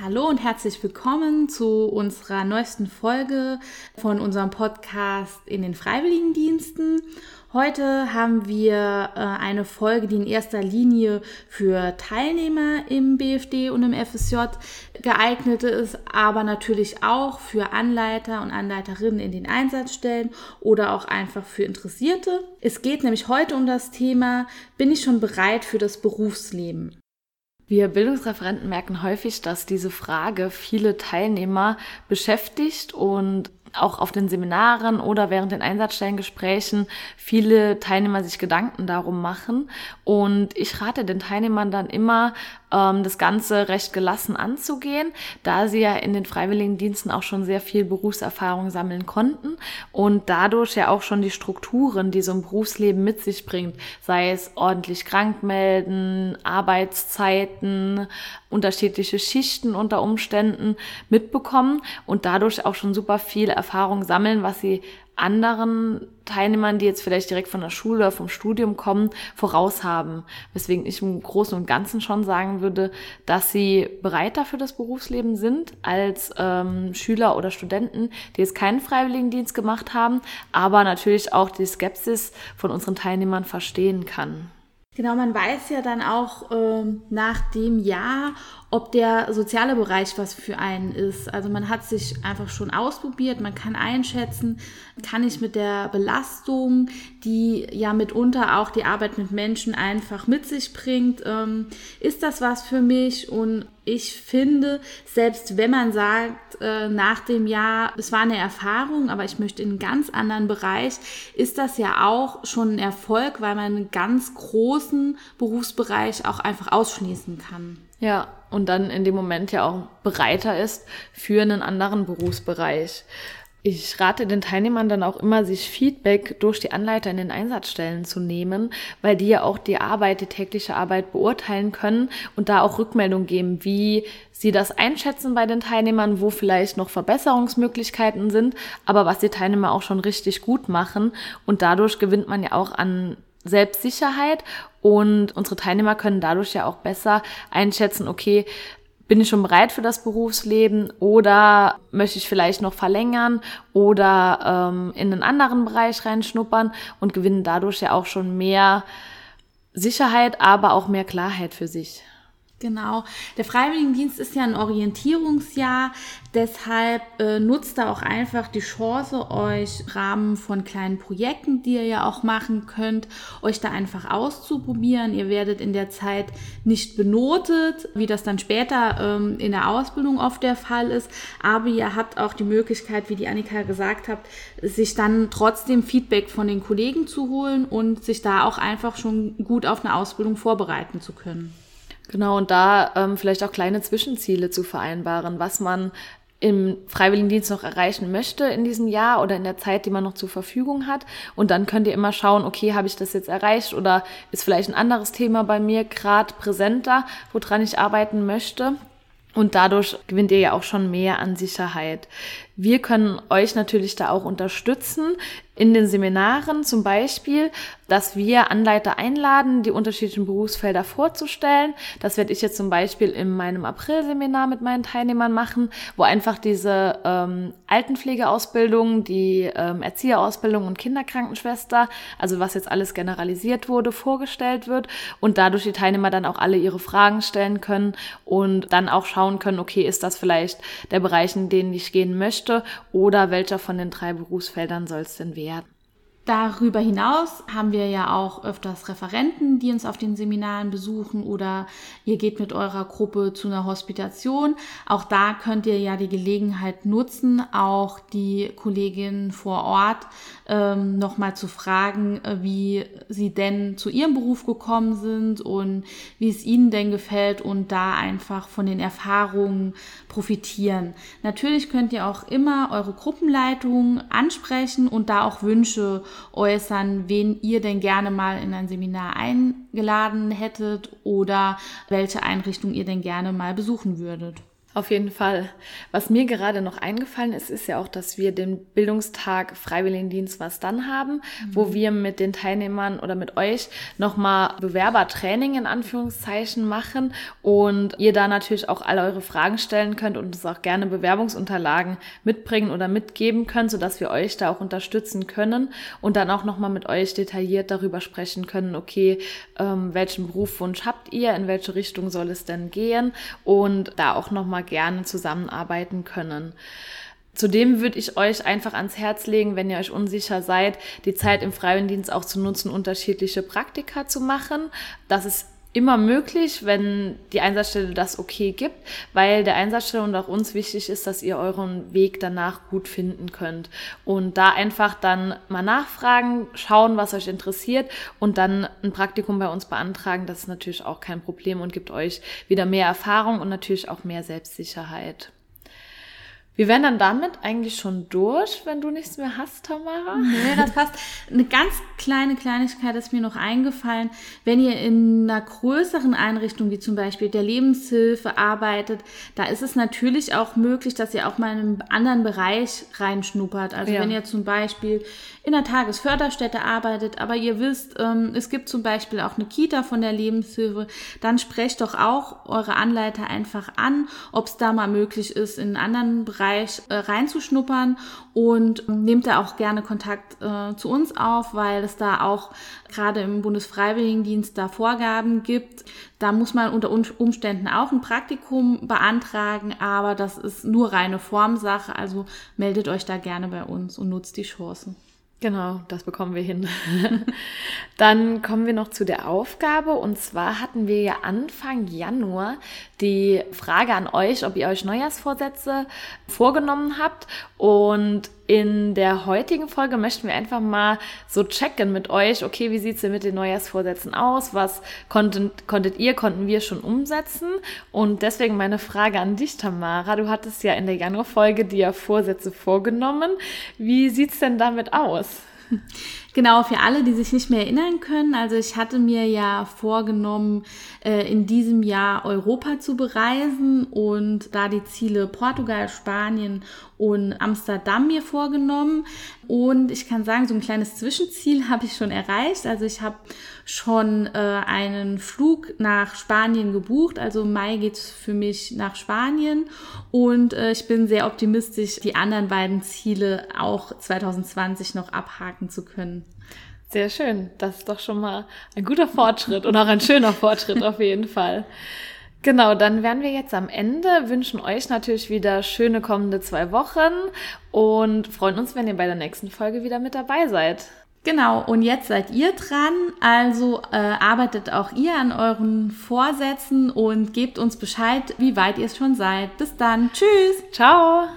Hallo und herzlich willkommen zu unserer neuesten Folge von unserem Podcast in den Freiwilligendiensten. Heute haben wir äh, eine Folge, die in erster Linie für Teilnehmer im BFD und im FSJ geeignet ist, aber natürlich auch für Anleiter und Anleiterinnen in den Einsatzstellen oder auch einfach für Interessierte. Es geht nämlich heute um das Thema, bin ich schon bereit für das Berufsleben? Wir Bildungsreferenten merken häufig, dass diese Frage viele Teilnehmer beschäftigt und auch auf den Seminaren oder während den Einsatzstellengesprächen viele Teilnehmer sich Gedanken darum machen. Und ich rate den Teilnehmern dann immer, ähm, das Ganze recht gelassen anzugehen, da sie ja in den Freiwilligendiensten auch schon sehr viel Berufserfahrung sammeln konnten und dadurch ja auch schon die Strukturen, die so ein Berufsleben mit sich bringt, sei es ordentlich krank melden, Arbeitszeiten, unterschiedliche Schichten unter Umständen mitbekommen und dadurch auch schon super viel Erfahrung sammeln, was sie anderen Teilnehmern, die jetzt vielleicht direkt von der Schule oder vom Studium kommen, voraus haben. Weswegen ich im Großen und Ganzen schon sagen würde, dass sie bereiter für das Berufsleben sind als ähm, Schüler oder Studenten, die jetzt keinen Freiwilligendienst gemacht haben, aber natürlich auch die Skepsis von unseren Teilnehmern verstehen kann. Genau, man weiß ja dann auch äh, nach dem Jahr, ob der soziale Bereich was für einen ist. Also man hat sich einfach schon ausprobiert, man kann einschätzen, kann ich mit der Belastung, die ja mitunter auch die Arbeit mit Menschen einfach mit sich bringt, ähm, ist das was für mich? Und ich finde, selbst wenn man sagt, äh, nach dem Jahr, es war eine Erfahrung, aber ich möchte in einen ganz anderen Bereich, ist das ja auch schon ein Erfolg, weil man einen ganz großen Berufsbereich auch einfach ausschließen kann. Ja, und dann in dem Moment ja auch bereiter ist für einen anderen Berufsbereich. Ich rate den Teilnehmern dann auch immer, sich Feedback durch die Anleiter in den Einsatzstellen zu nehmen, weil die ja auch die Arbeit, die tägliche Arbeit beurteilen können und da auch Rückmeldung geben, wie sie das einschätzen bei den Teilnehmern, wo vielleicht noch Verbesserungsmöglichkeiten sind, aber was die Teilnehmer auch schon richtig gut machen. Und dadurch gewinnt man ja auch an Selbstsicherheit und unsere Teilnehmer können dadurch ja auch besser einschätzen, okay, bin ich schon bereit für das Berufsleben oder möchte ich vielleicht noch verlängern oder ähm, in einen anderen Bereich reinschnuppern und gewinnen dadurch ja auch schon mehr Sicherheit, aber auch mehr Klarheit für sich. Genau. Der Freiwilligendienst ist ja ein Orientierungsjahr. Deshalb äh, nutzt da auch einfach die Chance, euch Rahmen von kleinen Projekten, die ihr ja auch machen könnt, euch da einfach auszuprobieren. Ihr werdet in der Zeit nicht benotet, wie das dann später ähm, in der Ausbildung oft der Fall ist. Aber ihr habt auch die Möglichkeit, wie die Annika gesagt hat, sich dann trotzdem Feedback von den Kollegen zu holen und sich da auch einfach schon gut auf eine Ausbildung vorbereiten zu können. Genau, und da ähm, vielleicht auch kleine Zwischenziele zu vereinbaren, was man im Freiwilligendienst noch erreichen möchte in diesem Jahr oder in der Zeit, die man noch zur Verfügung hat. Und dann könnt ihr immer schauen, okay, habe ich das jetzt erreicht oder ist vielleicht ein anderes Thema bei mir gerade präsenter, woran ich arbeiten möchte. Und dadurch gewinnt ihr ja auch schon mehr an Sicherheit. Wir können euch natürlich da auch unterstützen in den Seminaren zum Beispiel, dass wir Anleiter einladen, die unterschiedlichen Berufsfelder vorzustellen. Das werde ich jetzt zum Beispiel in meinem April-Seminar mit meinen Teilnehmern machen, wo einfach diese ähm, Altenpflegeausbildung, die ähm, Erzieherausbildung und Kinderkrankenschwester, also was jetzt alles generalisiert wurde, vorgestellt wird und dadurch die Teilnehmer dann auch alle ihre Fragen stellen können und dann auch schauen können, okay, ist das vielleicht der Bereich, in den ich gehen möchte? Möchte oder welcher von den drei Berufsfeldern soll es denn werden. Darüber hinaus haben wir ja auch öfters Referenten, die uns auf den Seminaren besuchen oder ihr geht mit eurer Gruppe zu einer Hospitation. Auch da könnt ihr ja die Gelegenheit nutzen, auch die Kolleginnen vor Ort ähm, nochmal zu fragen, äh, wie sie denn zu ihrem Beruf gekommen sind und wie es ihnen denn gefällt und da einfach von den Erfahrungen profitieren. Natürlich könnt ihr auch immer eure Gruppenleitung ansprechen und da auch Wünsche äußern, wen ihr denn gerne mal in ein Seminar eingeladen hättet oder welche Einrichtung ihr denn gerne mal besuchen würdet. Auf jeden Fall. Was mir gerade noch eingefallen ist, ist ja auch, dass wir den Bildungstag Freiwilligendienst was dann haben, mhm. wo wir mit den Teilnehmern oder mit euch nochmal Bewerbertraining in Anführungszeichen machen und ihr da natürlich auch alle eure Fragen stellen könnt und uns auch gerne Bewerbungsunterlagen mitbringen oder mitgeben könnt, sodass wir euch da auch unterstützen können und dann auch nochmal mit euch detailliert darüber sprechen können, okay, ähm, welchen Berufswunsch habt ihr, in welche Richtung soll es denn gehen und da auch nochmal gerne zusammenarbeiten können. Zudem würde ich euch einfach ans Herz legen, wenn ihr euch unsicher seid, die Zeit im Freiwilligendienst auch zu nutzen, unterschiedliche Praktika zu machen. Das ist immer möglich, wenn die Einsatzstelle das okay gibt, weil der Einsatzstelle und auch uns wichtig ist, dass ihr euren Weg danach gut finden könnt. Und da einfach dann mal nachfragen, schauen, was euch interessiert und dann ein Praktikum bei uns beantragen, das ist natürlich auch kein Problem und gibt euch wieder mehr Erfahrung und natürlich auch mehr Selbstsicherheit. Wir wären dann damit eigentlich schon durch, wenn du nichts mehr hast, Tamara. Nee, das passt. Eine ganz kleine Kleinigkeit ist mir noch eingefallen. Wenn ihr in einer größeren Einrichtung, wie zum Beispiel der Lebenshilfe, arbeitet, da ist es natürlich auch möglich, dass ihr auch mal in einen anderen Bereich reinschnuppert. Also ja. wenn ihr zum Beispiel in einer Tagesförderstätte arbeitet, aber ihr wisst, ähm, es gibt zum Beispiel auch eine Kita von der Lebenshilfe, dann sprecht doch auch eure Anleiter einfach an, ob es da mal möglich ist, in einen anderen Bereich äh, reinzuschnuppern und nehmt da auch gerne Kontakt äh, zu uns auf, weil es da auch gerade im Bundesfreiwilligendienst da Vorgaben gibt. Da muss man unter Umständen auch ein Praktikum beantragen, aber das ist nur reine Formsache. Also meldet euch da gerne bei uns und nutzt die Chancen. Genau, das bekommen wir hin. Dann kommen wir noch zu der Aufgabe. Und zwar hatten wir ja Anfang Januar die Frage an euch, ob ihr euch Neujahrsvorsätze vorgenommen habt. Und in der heutigen Folge möchten wir einfach mal so checken mit euch, okay, wie sieht's denn mit den Neujahrsvorsätzen aus? Was konntet, konntet ihr, konnten wir schon umsetzen? Und deswegen meine Frage an dich, Tamara. Du hattest ja in der Januarfolge dir Vorsätze vorgenommen. Wie sieht's denn damit aus? Genau, für alle, die sich nicht mehr erinnern können. Also ich hatte mir ja vorgenommen, äh, in diesem Jahr Europa zu bereisen und da die Ziele Portugal, Spanien und Amsterdam mir vorgenommen. Und ich kann sagen, so ein kleines Zwischenziel habe ich schon erreicht. Also ich habe schon äh, einen Flug nach Spanien gebucht. Also im Mai geht es für mich nach Spanien. Und äh, ich bin sehr optimistisch, die anderen beiden Ziele auch 2020 noch abhaken zu können. Sehr schön. Das ist doch schon mal ein guter Fortschritt und auch ein schöner Fortschritt auf jeden Fall. Genau, dann wären wir jetzt am Ende, wünschen euch natürlich wieder schöne kommende zwei Wochen und freuen uns, wenn ihr bei der nächsten Folge wieder mit dabei seid. Genau, und jetzt seid ihr dran. Also äh, arbeitet auch ihr an euren Vorsätzen und gebt uns Bescheid, wie weit ihr es schon seid. Bis dann. Tschüss. Ciao.